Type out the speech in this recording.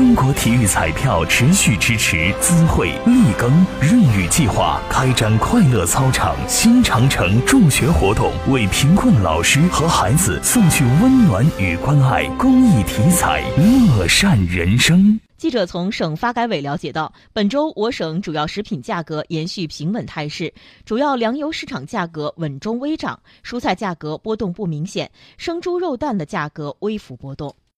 中国体育彩票持续支持资惠立耕润雨计划开展快乐操场新长城助学活动，为贫困老师和孩子送去温暖与关爱。公益体彩，乐善人生。记者从省发改委了解到，本周我省主要食品价格延续平稳态势，主要粮油市场价格稳中微涨，蔬菜价格波动不明显，生猪肉蛋的价格微幅波动。